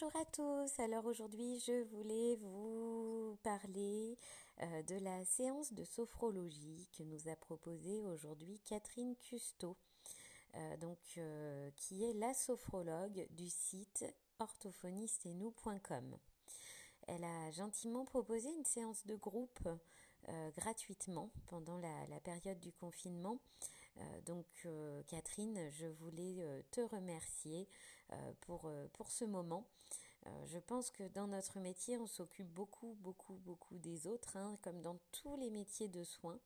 Bonjour à tous. Alors aujourd'hui, je voulais vous parler euh, de la séance de sophrologie que nous a proposée aujourd'hui Catherine Custo, euh, donc euh, qui est la sophrologue du site orthophonisteetnous.com. Elle a gentiment proposé une séance de groupe gratuitement pendant la, période du confinement. Donc Catherine, je voulais te remercier pour, ce moment. je pense que dans notre métier, on s'occupe beaucoup, beaucoup, beaucoup des autres, hein, comme dans tous les métiers de soins.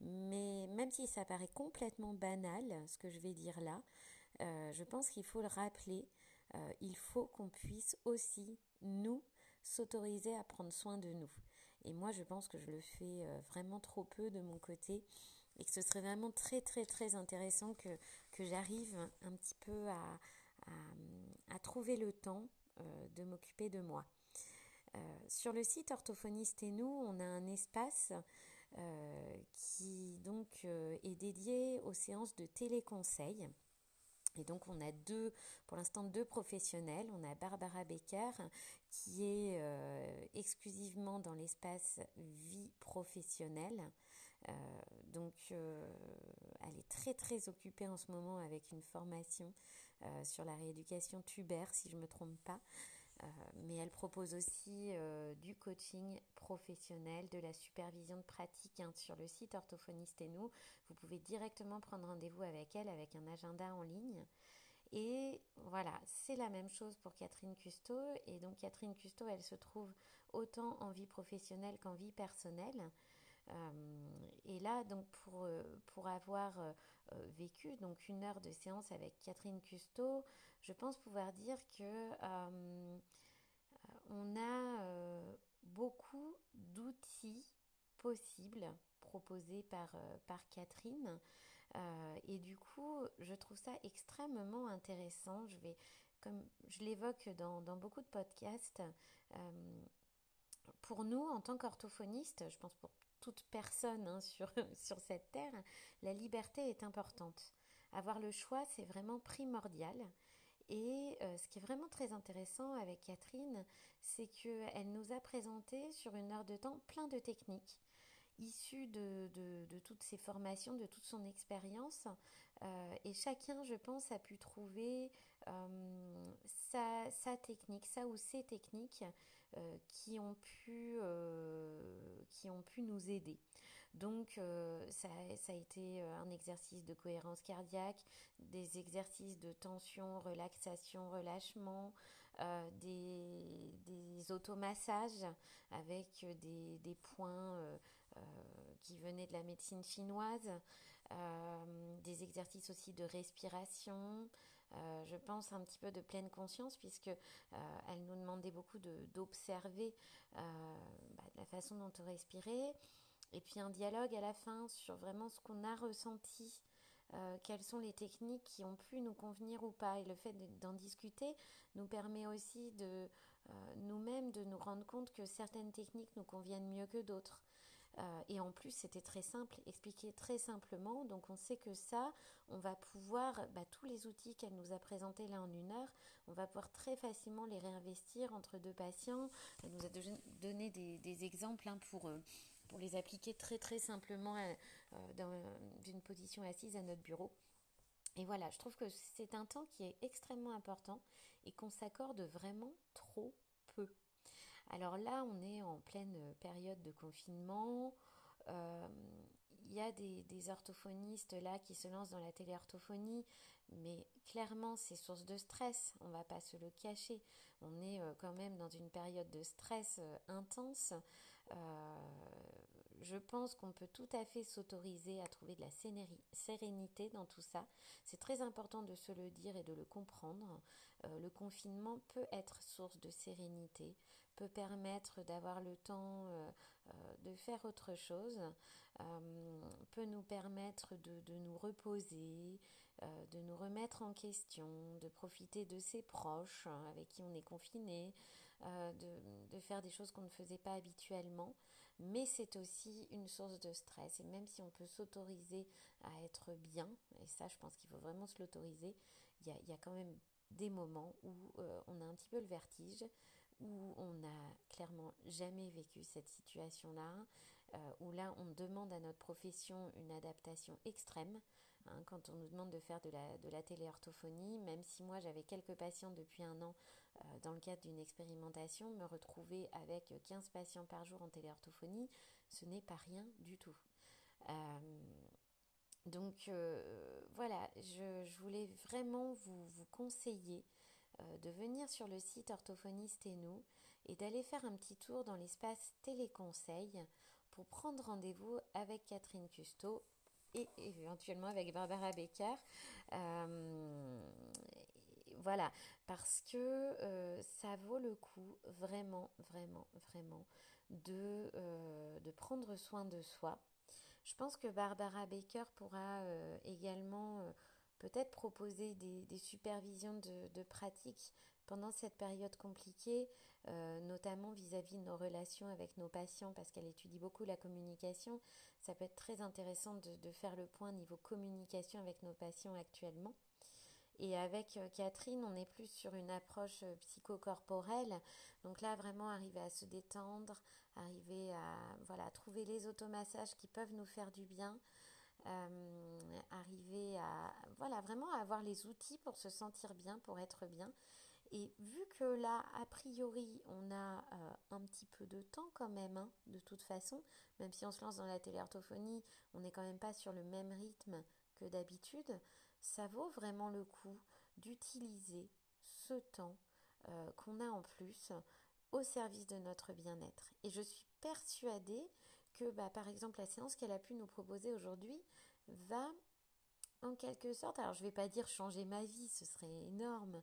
Mais même si ça paraît complètement banal, ce que je vais dire là, je pense qu'il faut le rappeler. il faut qu'on puisse aussi, nous, s'autoriser à prendre soin de nous. Et moi, je pense que je le fais euh, vraiment trop peu de mon côté et que ce serait vraiment très très très intéressant que, que j'arrive un petit peu à, à, trouver le temps euh, de m'occuper de moi. Euh, sur le site Orthophoniste et nous, on a un espace qui donc est dédié aux séances de téléconseil. Et donc on a deux, pour l'instant deux professionnels. On a Barbara Becker qui est euh, exclusivement dans l'espace vie professionnelle. Euh, donc euh, elle est très très occupée en ce moment avec une formation sur la rééducation tubaire si je ne me trompe pas. mais elle propose aussi du coaching professionnel, de la supervision de pratique hein, sur le site Orthophoniste et nous. Vous pouvez directement prendre rendez-vous avec elle avec un agenda en ligne. Et voilà, c'est la même chose pour Catherine Custo. Et donc Catherine Custo, elle se trouve autant en vie professionnelle qu'en vie personnelle. Euh, et là, donc pour, euh, pour avoir euh, vécu donc une heure de séance avec Catherine Custo, je pense pouvoir dire que on a beaucoup d'outils possibles proposés par, par Catherine et du coup, je trouve ça extrêmement intéressant. Je vais, comme je l'évoque dans, beaucoup de podcasts, pour nous, en tant qu'orthophonistes, je pense pour toute personne hein, sur, sur cette terre, la liberté est importante. Avoir le choix, c'est vraiment primordial. Et euh, ce qui est vraiment très intéressant avec Catherine, c'est qu'elle nous a présenté sur une heure de temps plein de techniques issu de, de, toutes ces formations, de toute son expérience. Euh, et chacun, je pense, a pu trouver euh, sa, technique, sa ou ses techniques euh, qui, ont pu, qui ont pu nous aider. Donc, ça, ça, a été un exercice de cohérence cardiaque, des exercices de tension, relaxation, relâchement, des, des automassages avec des, des points euh, qui venaient de la médecine chinoise, euh, des exercices aussi de respiration, euh, je pense un petit peu de pleine conscience puisque elle nous demandait beaucoup d'observer bah, la façon dont on respirait et puis un dialogue à la fin sur vraiment ce qu'on a ressenti quelles sont les techniques qui ont pu nous convenir ou pas. Et le fait d'en discuter nous permet aussi de nous-mêmes de nous rendre compte que certaines techniques nous conviennent mieux que d'autres. Euh, et en plus, c'était très simple, expliqué très simplement. Donc, on sait que ça, on va pouvoir, bah, tous les outils qu'elle nous a présentés là en une heure, on va pouvoir très facilement les réinvestir entre deux patients. Elle nous a donné des, exemples hein, pour, euh, pour les appliquer très très simplement euh, d'une position assise à notre bureau. Et voilà, je trouve que c'est un temps qui est extrêmement important et qu'on s'accorde vraiment trop peu. Alors là, on est en pleine période de confinement. Euh, il y a des, orthophonistes là qui se lancent dans la téléorthophonie, mais clairement c'est source de stress, on va pas se le cacher. On est euh, quand même dans une période de stress euh, intense. Je pense qu'on peut tout à fait s'autoriser à trouver de la sérénité dans tout ça. C'est très important de se le dire et de le comprendre. le confinement peut être source de sérénité, peut permettre d'avoir le temps euh, euh, de faire autre chose, euh, peut nous permettre de, nous reposer, de nous remettre en question, de profiter de ses proches hein, avec qui on est confiné, de, faire des choses qu'on ne faisait pas habituellement. Mais c'est aussi une source de stress. Et même si on peut s'autoriser à être bien, et ça je pense qu'il faut vraiment se l'autoriser, il y a, quand même des moments où euh, on a un petit peu le vertige, où on n'a clairement jamais vécu cette situation-là, euh, où là on demande à notre profession une adaptation extrême. Hein, quand on nous demande de faire de la, téléorthophonie, même si moi j'avais quelques patients depuis un an euh, dans le cadre d'une expérimentation, me retrouver avec 15 patients par jour en téléorthophonie, ce n'est pas rien du tout. Euh, donc voilà, je, voulais vraiment vous conseiller de venir sur le site Orthophoniste et nous et d'aller faire un petit tour dans l'espace téléconseil pour prendre rendez-vous avec Catherine Custeau et éventuellement avec Barbara Becker. Euh, voilà, parce que euh, ça vaut le coup vraiment, vraiment, vraiment euh, de prendre soin de soi. Je pense que Barbara Baker pourra également peut-être proposer des, supervisions de, de pratique pendant cette période compliquée, euh, notamment vis-à-vis de nos relations avec nos patients, parce qu'elle étudie beaucoup la communication, ça peut être très intéressant de, faire le point niveau communication avec nos patients actuellement. Et avec euh, Catherine, on est plus sur une approche euh, psychocorporelle. Donc là, vraiment arriver à se détendre, arriver à voilà, trouver les automassages qui peuvent nous faire du bien. Arriver à voilà vraiment avoir les outils pour se sentir bien, pour être bien et vu que là, a priori, on a euh, un petit peu de temps quand même, hein, de toute façon, même si on se lance dans la téléorthophonie, on n'est quand même pas sur le même rythme que d'habitude, ça vaut vraiment le coup d'utiliser ce temps euh, qu'on a en plus au service de notre bien-être. Et je suis persuadée que, bah, par exemple, la séance qu'elle a pu nous proposer aujourd'hui va en quelque sorte, alors je ne vais pas dire changer ma vie, ce serait énorme,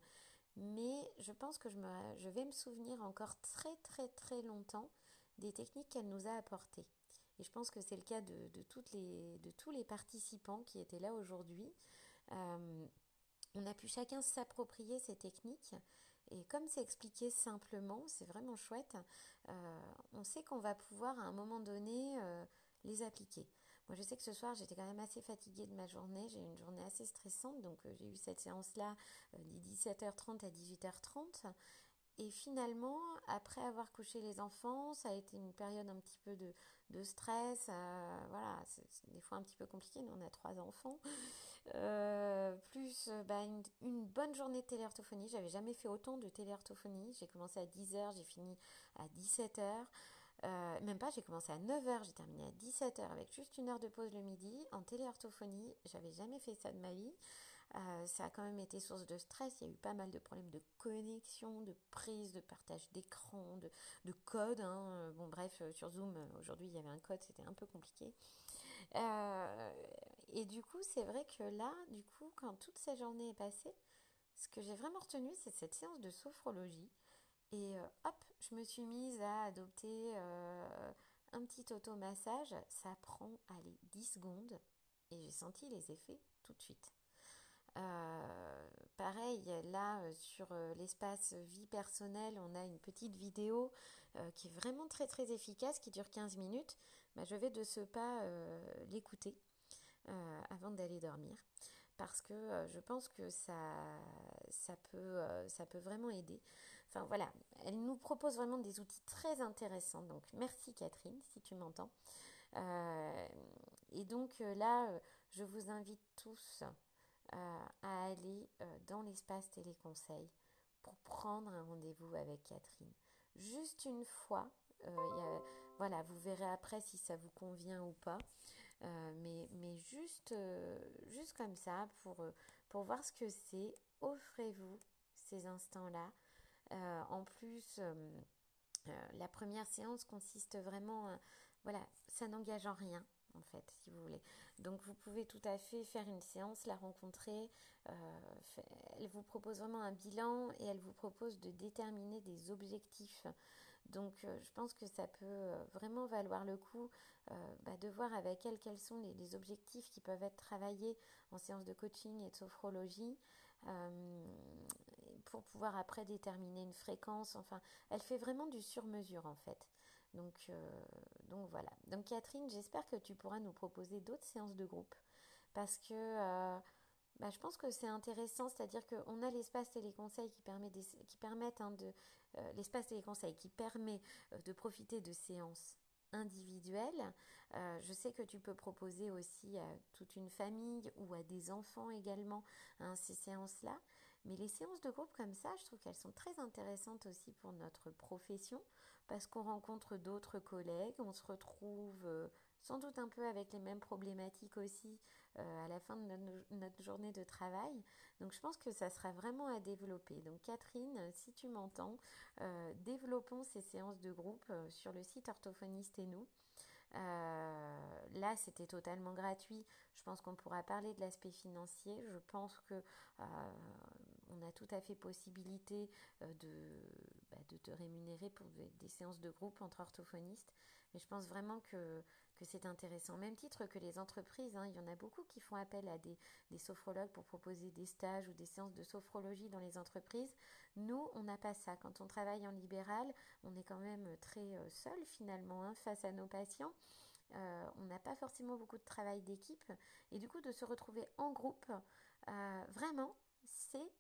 mais je pense que je, vais me souvenir encore très très très longtemps des techniques qu'elle nous a apportées. Et je pense que c'est le cas de, toutes les, de tous les participants qui étaient là aujourd'hui. Euh, on a pu chacun s'approprier ces techniques. Et comme c'est expliqué simplement, c'est vraiment chouette, euh, on sait qu'on va pouvoir à un moment donné euh, les appliquer. Moi, je sais que ce soir, j'étais quand même assez fatiguée de ma journée. J'ai eu une journée assez stressante, donc euh, j'ai eu cette séance-là euh, de 17h30 à 18h30. Et finalement, après avoir couché les enfants, ça a été une période un petit peu de, stress. Euh, voilà, c'est des fois un petit peu compliqué, nous on a trois enfants. plus bah, une, bonne journée de téléorthophonie. J'avais jamais fait autant de téléorthophonie. J'ai commencé à 10h, j'ai fini à 17h. Euh, même pas, j'ai commencé à 9h, j'ai terminé à 17h avec juste une heure de pause le midi en téléorthophonie. J'avais jamais fait ça de ma vie. Euh, ça a quand même été source de stress. Il y a eu pas mal de problèmes de connexion, de prise, de partage d'écran, de, de, code. Hein. Bon, bref, euh, sur Zoom, aujourd'hui, il y avait un code, c'était un peu compliqué. et du coup, c'est vrai que là, du coup, quand toute cette journée est passée, ce que j'ai vraiment retenu, c'est cette séance de sophrologie. Et hop, je me suis mise à adopter euh, un petit automassage. Ça prend, allez, 10 secondes et j'ai senti les effets tout de suite. Euh, pareil, là, euh, sur l'espace vie personnelle, on a une petite vidéo qui est vraiment très très efficace, qui dure 15 minutes. Bah, je vais de ce pas l'écouter avant d'aller dormir parce que je pense que ça, ça, peut, ça peut vraiment aider. Enfin voilà, elle nous propose vraiment des outils très intéressants. Donc merci Catherine, si tu m'entends. Euh, et donc euh, là, euh, je vous invite tous à aller dans l'espace téléconseil pour prendre un rendez-vous avec Catherine. Juste une fois, voilà, vous verrez après si ça vous convient ou pas. mais, mais juste, juste comme ça, pour, pour voir ce que c'est, offrez-vous ces instants-là. Euh, en plus, euh, euh, la première séance consiste vraiment, voilà, ça n'engage en rien en fait, si vous voulez. Donc vous pouvez tout à fait faire une séance, la rencontrer. elle vous propose vraiment un bilan et elle vous propose de déterminer des objectifs. Donc je pense que ça peut vraiment valoir le coup bah, de voir avec elle quels sont les, objectifs qui peuvent être travaillés en séance de coaching et de sophrologie pour pouvoir après déterminer une fréquence. Enfin, elle fait vraiment du sur-mesure en fait. Donc, euh, donc voilà. Donc Catherine, j'espère que tu pourras nous proposer d'autres séances de groupe parce que euh, bah, je pense que c'est intéressant, c'est-à-dire qu'on a l'espace téléconseil qui permet qui permettent hein, de euh, l'espace téléconseil qui permet de profiter de séances individuelles. je sais que tu peux proposer aussi à toute une famille ou à des enfants également hein, ces séances-là. Mais les séances de groupe comme ça, je trouve qu'elles sont très intéressantes aussi pour notre profession parce qu'on rencontre d'autres collègues, on se retrouve euh, sans doute un peu avec les mêmes problématiques aussi euh, à la fin de notre, journée de travail. Donc je pense que ça sera vraiment à développer. Donc Catherine, si tu m'entends, euh, développons ces séances de groupe sur le site Orthophoniste et nous. là, c'était totalement gratuit. Je pense qu'on pourra parler de l'aspect financier. Je pense que on a tout à fait possibilité de bah, de te rémunérer pour des, séances de groupe entre orthophonistes. Mais je pense vraiment que, c'est intéressant. Même titre que les entreprises, hein, il y en a beaucoup qui font appel à des, sophrologues pour proposer des stages ou des séances de sophrologie dans les entreprises. Nous, on n'a pas ça. Quand on travaille en libéral, on est quand même très euh, seul finalement hein, face à nos patients. Euh, on n'a pas forcément beaucoup de travail d'équipe. Et du coup, de se retrouver en groupe, euh, vraiment, c'est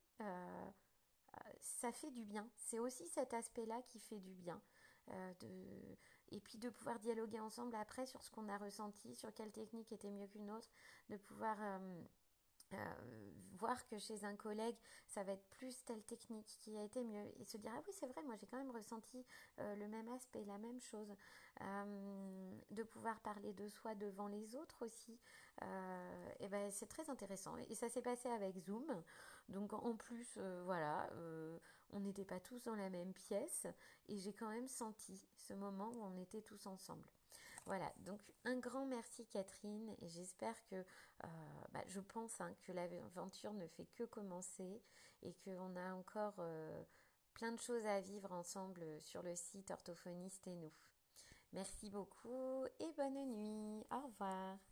ça fait du bien. C'est aussi cet aspect-là qui fait du bien. Euh, et puis de pouvoir dialoguer ensemble après sur ce qu'on a ressenti, sur quelle technique était mieux qu'une autre, de pouvoir euh, euh, voir que chez un collègue, ça va être plus telle technique qui a été mieux et se dire ah oui c'est vrai moi j'ai quand même ressenti le même aspect, la même chose, de pouvoir parler de soi devant les autres aussi, ben c'est très intéressant et ça s'est passé avec Zoom. Donc en plus, euh, voilà, euh, on n'était pas tous dans la même pièce et j'ai quand même senti ce moment où on était tous ensemble. Voilà, donc un grand merci Catherine et j'espère que, euh, bah, je pense hein, que l'aventure ne fait que commencer et qu'on a encore plein de choses à vivre ensemble sur le site Orthophoniste et nous. Merci beaucoup et bonne nuit. Au revoir.